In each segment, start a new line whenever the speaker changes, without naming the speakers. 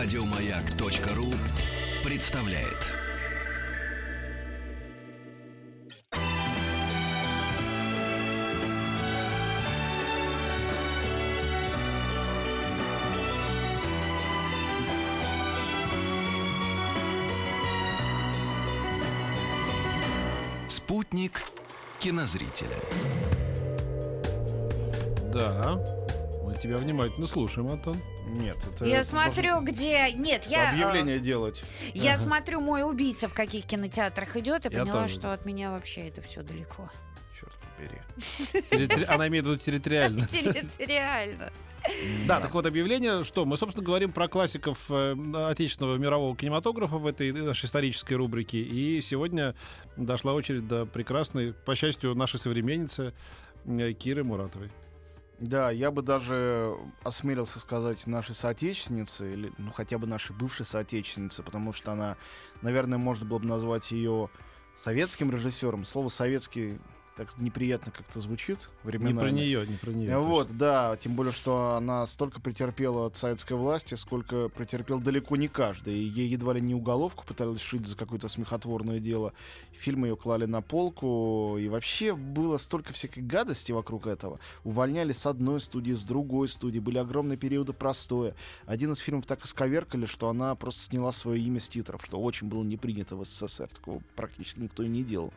Радиомаяк.ру представляет. Спутник кинозрителя.
Да. Тебя внимательно слушаем, Антон.
Нет, это
Я
это
смотрю,
должно
где... Нет, я...
объявление делать.
э, Я смотрю, мой убийца в каких кинотеатрах идет, и
Я
поняла,
тоже.
что от меня вообще это все далеко.
Черт побери.
Территори- Она имеет в виду территориально.
Территориально.
Да, так вот объявление, что мы, собственно, говорим про классиков э, отечественного мирового кинематографа в этой нашей исторической рубрике. И сегодня дошла очередь до прекрасной, по счастью, нашей современницы э, Киры Муратовой.
Да, я бы даже осмелился сказать нашей соотечественнице, или ну хотя бы нашей бывшей соотечественнице, потому что она, наверное, можно было бы назвать ее советским режиссером. Слово советский так неприятно как-то звучит
Не
временами.
про нее, не про нее.
Вот, да, тем более, что она столько претерпела от советской власти, сколько претерпел далеко не каждый. И ей едва ли не уголовку пытались шить за какое-то смехотворное дело. Фильмы ее клали на полку, и вообще было столько всякой гадости вокруг этого. Увольняли с одной студии, с другой студии, были огромные периоды простоя. Один из фильмов так исковеркали, что она просто сняла свое имя с титров, что очень было не принято в СССР. Такого практически никто и не делал.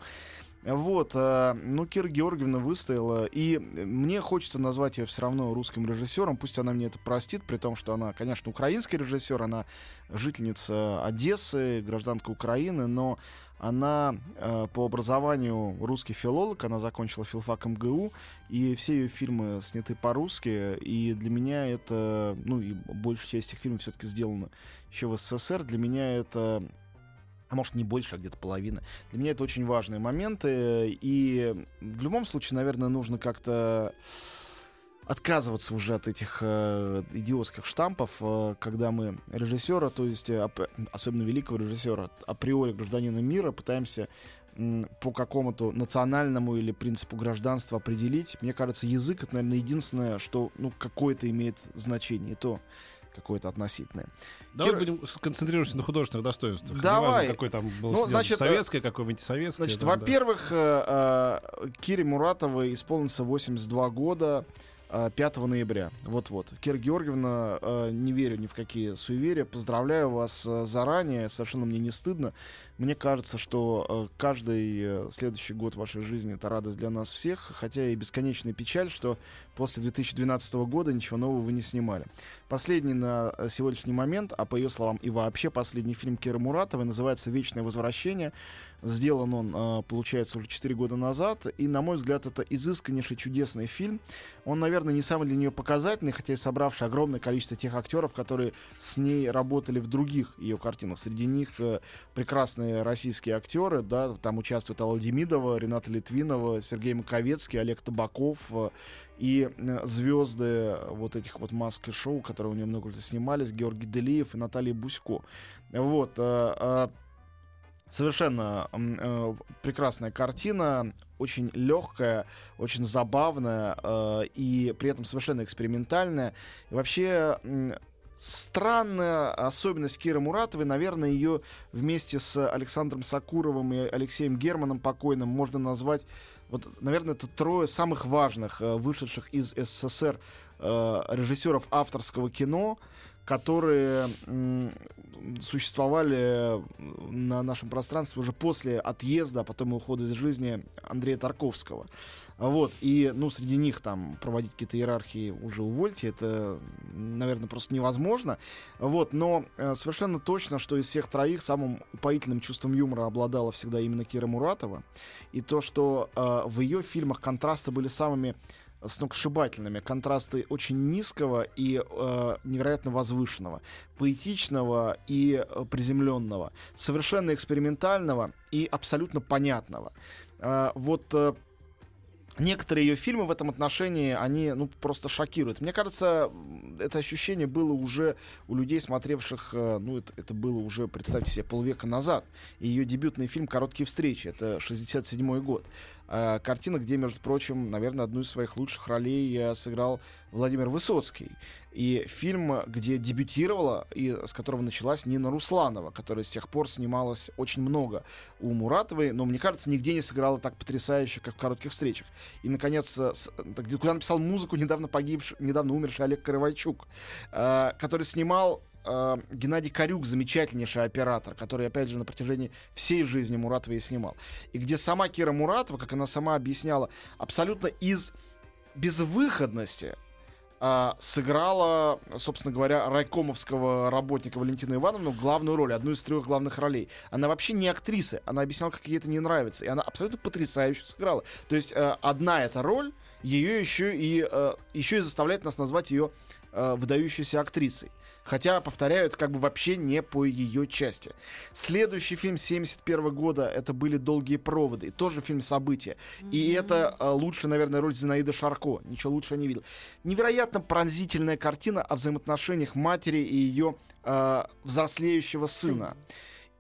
Вот, э, ну, Кира Георгиевна выстояла, и мне хочется назвать ее все равно русским режиссером, пусть она мне это простит, при том, что она, конечно, украинский режиссер, она жительница Одессы, гражданка Украины, но она э, по образованию русский филолог, она закончила филфак МГУ, и все ее фильмы сняты по-русски, и для меня это, ну, и большая часть этих фильмов все-таки сделана еще в СССР, для меня это а может не больше, а где-то половина. Для меня это очень важные моменты, и в любом случае, наверное, нужно как-то отказываться уже от этих э, идиотских штампов, э, когда мы режиссера, то есть э, ап- особенно великого режиссера, априори гражданина мира, пытаемся м, по какому-то национальному или принципу гражданства определить. Мне кажется, язык это, наверное, единственное, что ну, какое-то имеет значение, и то какое-то относительное.
Давай
Кира-
будем сконцентрироваться на художественных достоинствах.
Давай.
Неважно, какой там был
Ну, значит, э,
советское, какое антисоветское.
Значит,
там, да.
во-первых, э, э, Кире Муратовой исполнится 82 года э, 5 ноября. Вот-вот. Кира Георгиевна, э, не верю ни в какие суеверия. Поздравляю вас заранее. Совершенно мне не стыдно. Мне кажется, что э, каждый э, следующий год вашей жизни это радость для нас всех, хотя и бесконечная печаль, что после 2012 года ничего нового вы не снимали. Последний на э, сегодняшний момент, а по ее словам и вообще последний фильм Киры Муратовой называется «Вечное возвращение». Сделан он, получается, уже 4 года назад. И, на мой взгляд, это изысканнейший, чудесный фильм. Он, наверное, не самый для нее показательный, хотя и собравший огромное количество тех актеров, которые с ней работали в других ее картинах. Среди них э, прекрасные российские актеры. Да, там участвуют Алла Демидова, Рената Литвинова, Сергей Маковецкий, Олег Табаков. э, и э, звезды вот этих вот маск шоу, которые у нее много где снимались, Георгий Делиев и Наталья Бусько. Вот. э, э, Совершенно э, прекрасная картина, очень легкая, очень забавная э, и при этом совершенно экспериментальная. И вообще странная особенность Киры Муратовой, наверное, ее вместе с Александром Сакуровым и Алексеем Германом покойным можно назвать, вот, наверное, это трое самых важных э, вышедших из СССР э, режиссеров авторского кино, которые существовали на нашем пространстве уже после отъезда, а потом и ухода из жизни Андрея Тарковского. Вот, и, ну, среди них там проводить какие-то иерархии уже увольте, это, наверное, просто невозможно. Вот, но э, совершенно точно, что из всех троих самым упоительным чувством юмора обладала всегда именно Кира Муратова. И то, что э, в ее фильмах контрасты были самыми сногсшибательными. Контрасты очень низкого и э, невероятно возвышенного, поэтичного и э, приземленного, совершенно экспериментального и абсолютно понятного. Э, вот э, некоторые ее фильмы в этом отношении, они ну, просто шокируют. Мне кажется, это ощущение было уже у людей, смотревших, э, ну, это, это было уже, представьте себе, полвека назад. Ее дебютный фильм «Короткие встречи», это 67 год. Э, картина, где, между прочим, наверное, одну из своих лучших ролей э, сыграл Владимир Высоцкий. И фильм, где дебютировала и с которого началась Нина Русланова, которая с тех пор снималась очень много у Муратовой, но, мне кажется, нигде не сыграла так потрясающе, как в «Коротких встречах». И, наконец, э, с, куда написал музыку недавно погибший, недавно умерший Олег Каравайчук, э, который снимал э, Геннадий Корюк, замечательнейший оператор, который, опять же, на протяжении всей жизни Муратова и снимал. И где сама Кира Муратова, как она сама объясняла, абсолютно из безвыходности а, сыграла, собственно говоря, райкомовского работника Валентину Ивановну главную роль, одну из трех главных ролей. Она вообще не актриса, она объясняла, как ей это не нравится, и она абсолютно потрясающе сыграла. То есть э, одна эта роль ее еще и, э, еще и заставляет нас назвать ее э, выдающейся актрисой. Хотя, повторяю, это как бы вообще не по ее части. Следующий фильм 71 года это были «Долгие проводы». Тоже фильм события. И это э, лучше, наверное, роль Зинаиды Шарко. Ничего лучше я не видел. Невероятно пронзительная картина о взаимоотношениях матери и ее э, взрослеющего сына.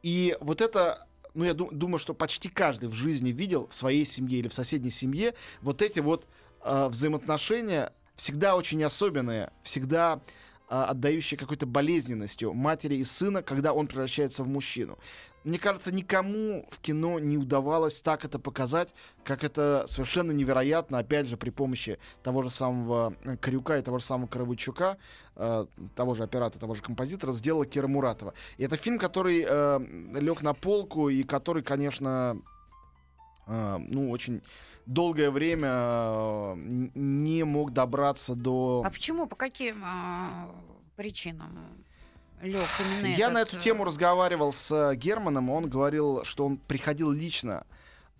И вот это ну, я ду- думаю, что почти каждый в жизни видел в своей семье или в соседней семье вот эти вот э, взаимоотношения всегда очень особенные, всегда а, отдающие какой-то болезненностью матери и сына, когда он превращается в мужчину. Мне кажется, никому в кино не удавалось так это показать, как это совершенно невероятно, опять же, при помощи того же самого э, Крюка и того же самого Коровычука, э, того же оператора, того же композитора, сделала Кира Муратова. И это фильм, который э, лег на полку и который, конечно, ну, очень долгое время э, не мог добраться до...
А почему? По каким а, причинам? Лег
Я
этот,
на эту
э,
тему разговаривал с Германом, он говорил, что он приходил лично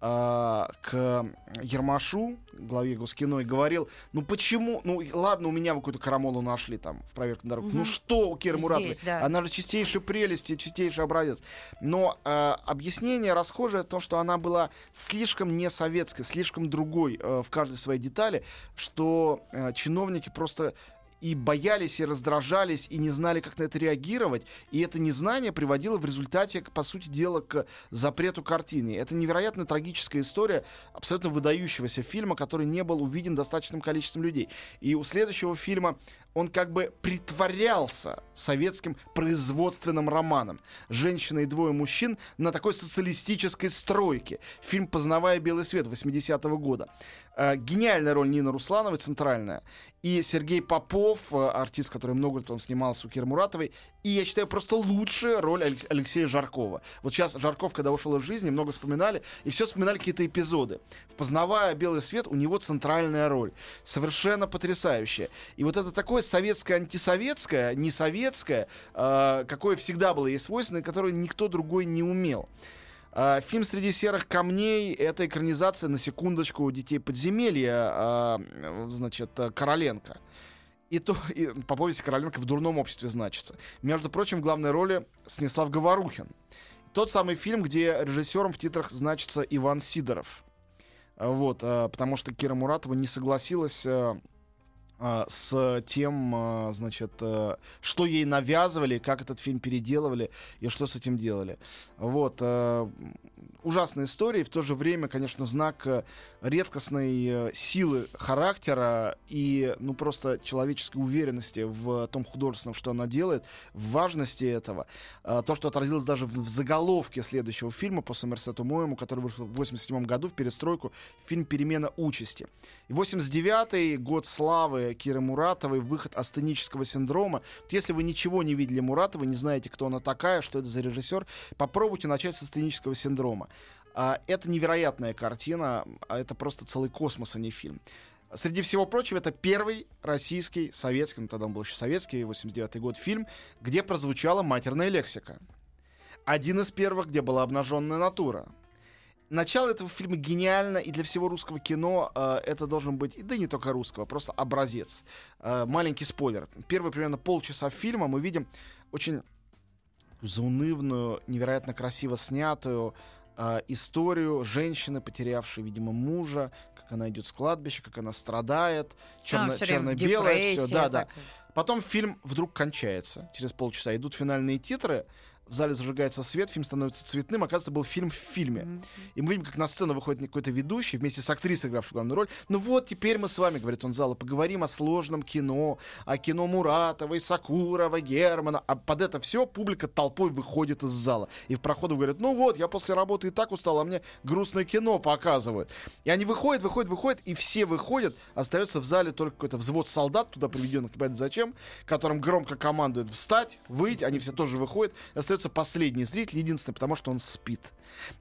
а, к Ермашу, главе Госкино, и говорил, ну почему, ну ладно, у меня какую-то карамолу нашли там в проверке на дорогу, ну
Мгм.
что у Киры Муратовой,
да.
она же чистейшая прелесть и чистейший образец. Но а, объяснение расхожее то, что она была слишком не советской, слишком другой э, в каждой своей детали, что э, чиновники просто и боялись, и раздражались, и не знали, как на это реагировать. И это незнание приводило в результате, по сути дела, к запрету картины. Это невероятно трагическая история абсолютно выдающегося фильма, который не был увиден достаточным количеством людей. И у следующего фильма он как бы притворялся советским производственным романом. Женщина и двое мужчин на такой социалистической стройке. Фильм «Познавая белый свет» 80-го года. Э, гениальная роль Нины Руслановой, центральная. И Сергей Попов, э, артист, который много лет он снимался у Киры Муратовой. И, я считаю, просто лучшая роль Алекс- Алексея Жаркова. Вот сейчас Жарков, когда ушел из жизни, много вспоминали, и все вспоминали какие-то эпизоды. В «Познавая белый свет» у него центральная роль. Совершенно потрясающая. И вот это такое советское, антисоветское, не советское, э, какое всегда было ей свойственно, и которое никто другой не умел. А, Фильм «Среди серых камней» — это экранизация, на секундочку, «Детей подземелья», а, значит, Короленко. И то, и по повести Короленко в дурном обществе значится. Между прочим, в главной роли Снеслав Говорухин. Тот самый фильм, где режиссером в титрах значится Иван Сидоров. А, Вот, а, потому что Кира Муратова не согласилась а, с тем, значит, что ей навязывали, как этот фильм переделывали и что с этим делали. Вот. Ужасная история, и в то же время, конечно, знак э, редкостной э, силы характера и, ну, просто человеческой уверенности в том художественном, что она делает, в важности этого. Э, То, что отразилось даже в заголовке следующего фильма по Сомерсету Моему, который вышел в 87 году в перестройку, фильм «Перемена участи». И 89-й год славы Киры Муратовой, выход астенического синдрома. Если вы ничего не видели Муратовой, не знаете, кто она такая, что это за режиссер, попробуйте начать с астенического синдрома. А, это невероятная картина, а это просто целый космос, а не фильм. Среди всего прочего, это первый российский, советский, ну тогда он был еще советский, 89 год, фильм, где прозвучала матерная лексика. Один из первых, где была обнаженная натура. Начало этого фильма гениально, и для всего русского кино э, это должен быть, да и не только русского, просто образец. Э, маленький спойлер. Первые примерно полчаса фильма мы видим очень заунывную, невероятно красиво снятую э, историю женщины, потерявшей, видимо, мужа, как она идет с кладбища, как она страдает, черно-
А,
черно-белое все, да, да. Потом фильм вдруг кончается. Через полчаса идут финальные титры, в зале зажигается свет, фильм становится цветным, оказывается, был фильм в фильме.
Мгм.
И мы видим, как на сцену выходит какой-то ведущий вместе с актрисой, игравшей главную роль. Ну вот, теперь мы с вами, говорит он зала, поговорим о сложном кино, о кино Муратова, Сакурова, Германа. А под это все публика толпой выходит из зала. И в проходу говорят, ну вот, я после работы и так устал, а мне грустное кино показывают. И они выходят, выходят, выходят, и все выходят. Остается в зале только какой-то взвод солдат, туда приведенных, непонятно зачем, которым громко командуют встать, выйти, они все тоже выходят. И остается последний зритель, единственный, потому что он спит.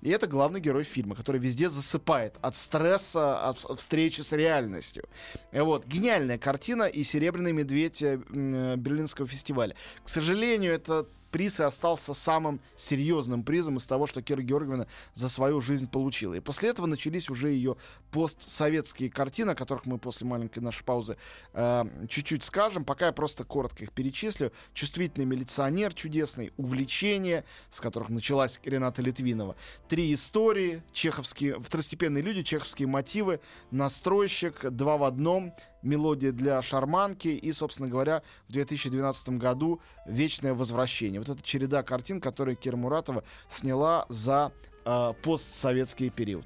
И это главный герой фильма, который везде засыпает от стресса, от встречи с реальностью. Вот. Гениальная картина и «Серебряный медведь» э, э, Берлинского фестиваля. К сожалению, это приз и остался самым серьезным призом из того, что Кира Георгиевна за свою жизнь получила. И после этого начались уже ее постсоветские картины, о которых мы после маленькой нашей паузы э, чуть-чуть скажем. Пока я просто коротко их перечислю. «Чувствительный милиционер» чудесный, «Увлечение», с которых началась Рената Литвинова. «Три истории», чеховские, второстепенные люди, чеховские мотивы, «Настройщик», «Два в одном», мелодия для шарманки и, собственно говоря, в 2012 году «Вечное возвращение». Вот эта череда картин, которые Кира Муратова сняла за э, постсоветский период.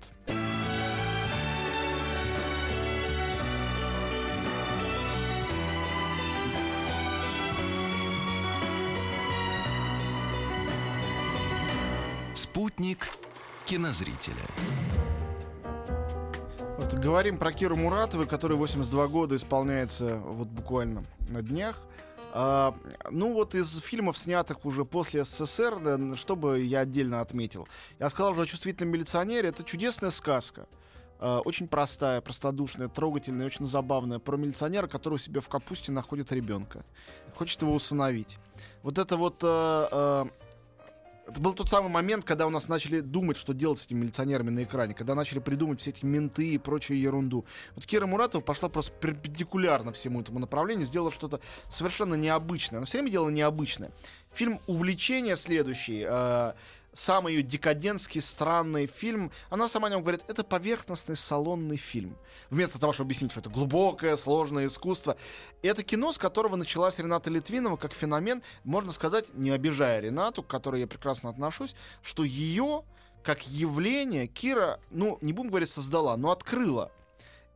Спутник кинозрителя.
Вот, говорим про Киру Муратову, которой 82 года исполняется вот буквально на днях. А, ну вот из фильмов, снятых уже после СССР, да, что бы я отдельно отметил. Я сказал уже о чувствительном милиционере. Это чудесная сказка. А, очень простая, простодушная, трогательная, очень забавная. Про милиционера, который у себя в капусте находит ребенка. Хочет его усыновить. Вот это вот... а, а, это был тот самый момент, когда у нас начали думать, что делать с этими милиционерами на экране, когда начали придумать все эти менты и прочую ерунду. Вот Кира Муратова пошла просто перпендикулярно всему этому направлению, сделала что-то совершенно необычное. Она все время делала необычное. Фильм «Увлечение» следующий, э, самый ее декадентский, странный фильм, она сама о нем говорит, это поверхностный салонный фильм. Вместо того, чтобы объяснить, что это глубокое, сложное искусство. Это кино, с которого началась Рената Литвинова как феномен, можно сказать, не обижая Ренату, к которой я прекрасно отношусь, что ее как явление Кира, ну, не будем говорить, создала, но открыла.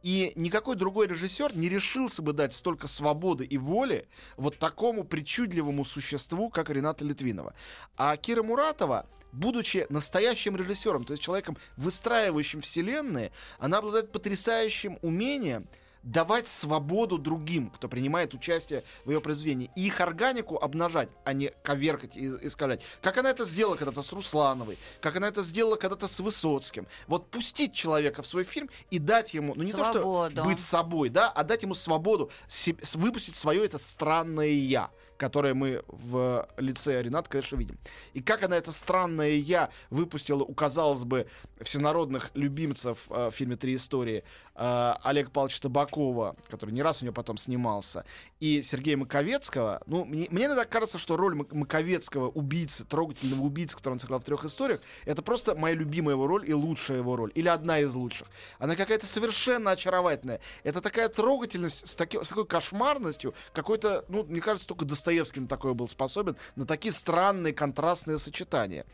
И никакой другой режиссер не решился бы дать столько свободы и воли вот такому причудливому существу, как Рената Литвинова. А Кира Муратова, будучи настоящим режиссером, то есть человеком, выстраивающим вселенные, она обладает потрясающим умением давать свободу другим, кто принимает участие в ее произведении, и их органику обнажать, а не коверкать и искажать. Как она это сделала когда-то с Руслановой, как она это сделала когда-то с Высоцким. Вот пустить человека в свой фильм и дать ему, ну не то
Свободу.
что быть собой, да, а дать ему свободу, выпустить свое это странное я, которое мы в лице Ренат, конечно, видим. И как она это странное я выпустила у, казалось бы, всенародных любимцев э, в фильме «Три истории» э, Олега Павловича Табакова, который не раз у него потом снимался, и Сергея Маковецкого. Ну, мне, мне иногда кажется, что роль Мак- Маковецкого, убийцы, трогательного убийцы, который он сыграл в трех историях, это просто моя любимая его роль и лучшая его роль. Или одна из лучших. Она какая-то совершенно очаровательная. Это такая трогательность с, таки- с такой кошмарностью, какой-то, ну, мне кажется, только Достоевский на такое был способен, на такие странные контрастные сочетания.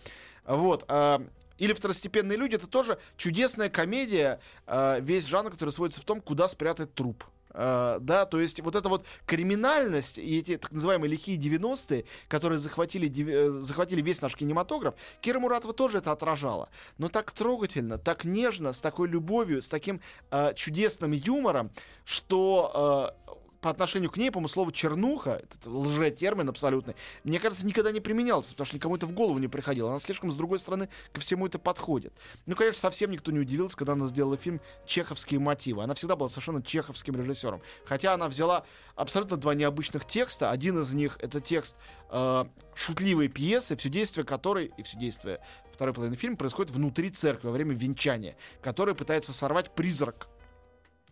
Вот. а, или второстепенные люди это тоже чудесная комедия, а, весь жанр, который сводится в том, куда спрятать труп. А, да, то есть вот эта вот криминальность и эти так называемые лихие 90-е, которые захватили, дев- э, захватили весь наш кинематограф, Кира Муратова тоже это отражала. Но так трогательно, так нежно, с такой любовью, с таким а, чудесным юмором, что а, по отношению к ней, по-моему, слово чернуха, этот лже-термин абсолютный, мне кажется, никогда не применялся, потому что никому это в голову не приходило. Она слишком, с другой стороны, ко всему это подходит. Ну, конечно, совсем никто не удивился, когда она сделала фильм «Чеховские мотивы». Она всегда была совершенно чеховским режиссером. Хотя она взяла абсолютно два необычных текста. Один из них — это текст э, шутливой пьесы, все действие которой, и все действие второй половины фильма происходит внутри церкви во время венчания, который пытается сорвать призрак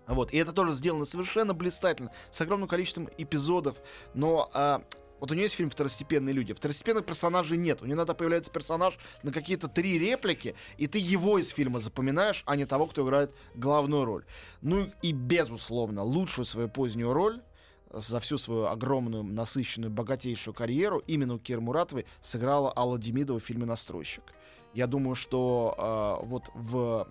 вот, и это тоже сделано совершенно блистательно, с огромным количеством эпизодов, но а, вот у нее есть фильм «Второстепенные люди». Второстепенных персонажей нет. У нее иногда появляется персонаж на какие-то три реплики, и ты его из фильма запоминаешь, а не того, кто играет главную роль. Ну и, безусловно, лучшую свою позднюю роль за всю свою огромную, насыщенную, богатейшую карьеру именно у Киры Муратовой сыграла Алла Демидова в фильме «Настройщик». Я думаю, что э, вот в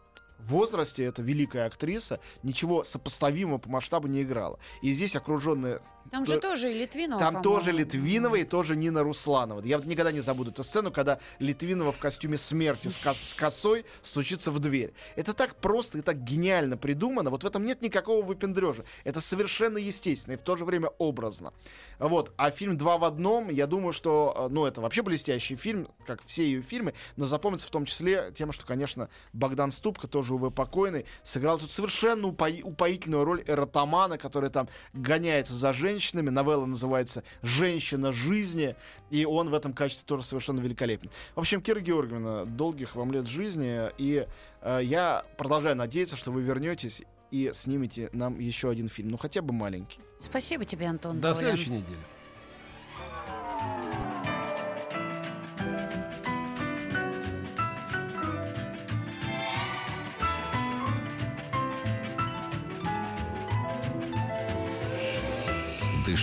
возрасте эта великая актриса ничего сопоставимого по масштабу не играла. И здесь окруженная
Там же тоже и Литвинова,
там тоже Литвинова и тоже Нина Русланова. Я вот никогда не забуду эту сцену, когда Литвинова в костюме смерти с, кос- с косой стучится в дверь. Это так просто и так гениально придумано. Вот в этом нет никакого выпендрежа. Это совершенно естественно и в то же время образно. Вот. А фильм «Два в одном», я думаю, что, э, ну, это вообще блестящий фильм, как все ее фильмы, но запомнится в том числе тем, что, конечно, Богдан Ступка, тоже, увы, покойный, сыграл тут совершенно упои- упоительную роль эротомана, который там гоняется за женщинами. Новелла называется «Женщина жизни», и он в этом качестве тоже совершенно великолепен. В общем, Кира Георгиевна, долгих вам лет жизни, и э, я продолжаю надеяться, что вы вернетесь и снимете нам еще один фильм, ну хотя бы маленький.
Спасибо тебе, Антон.
До
Долин.
следующей недели.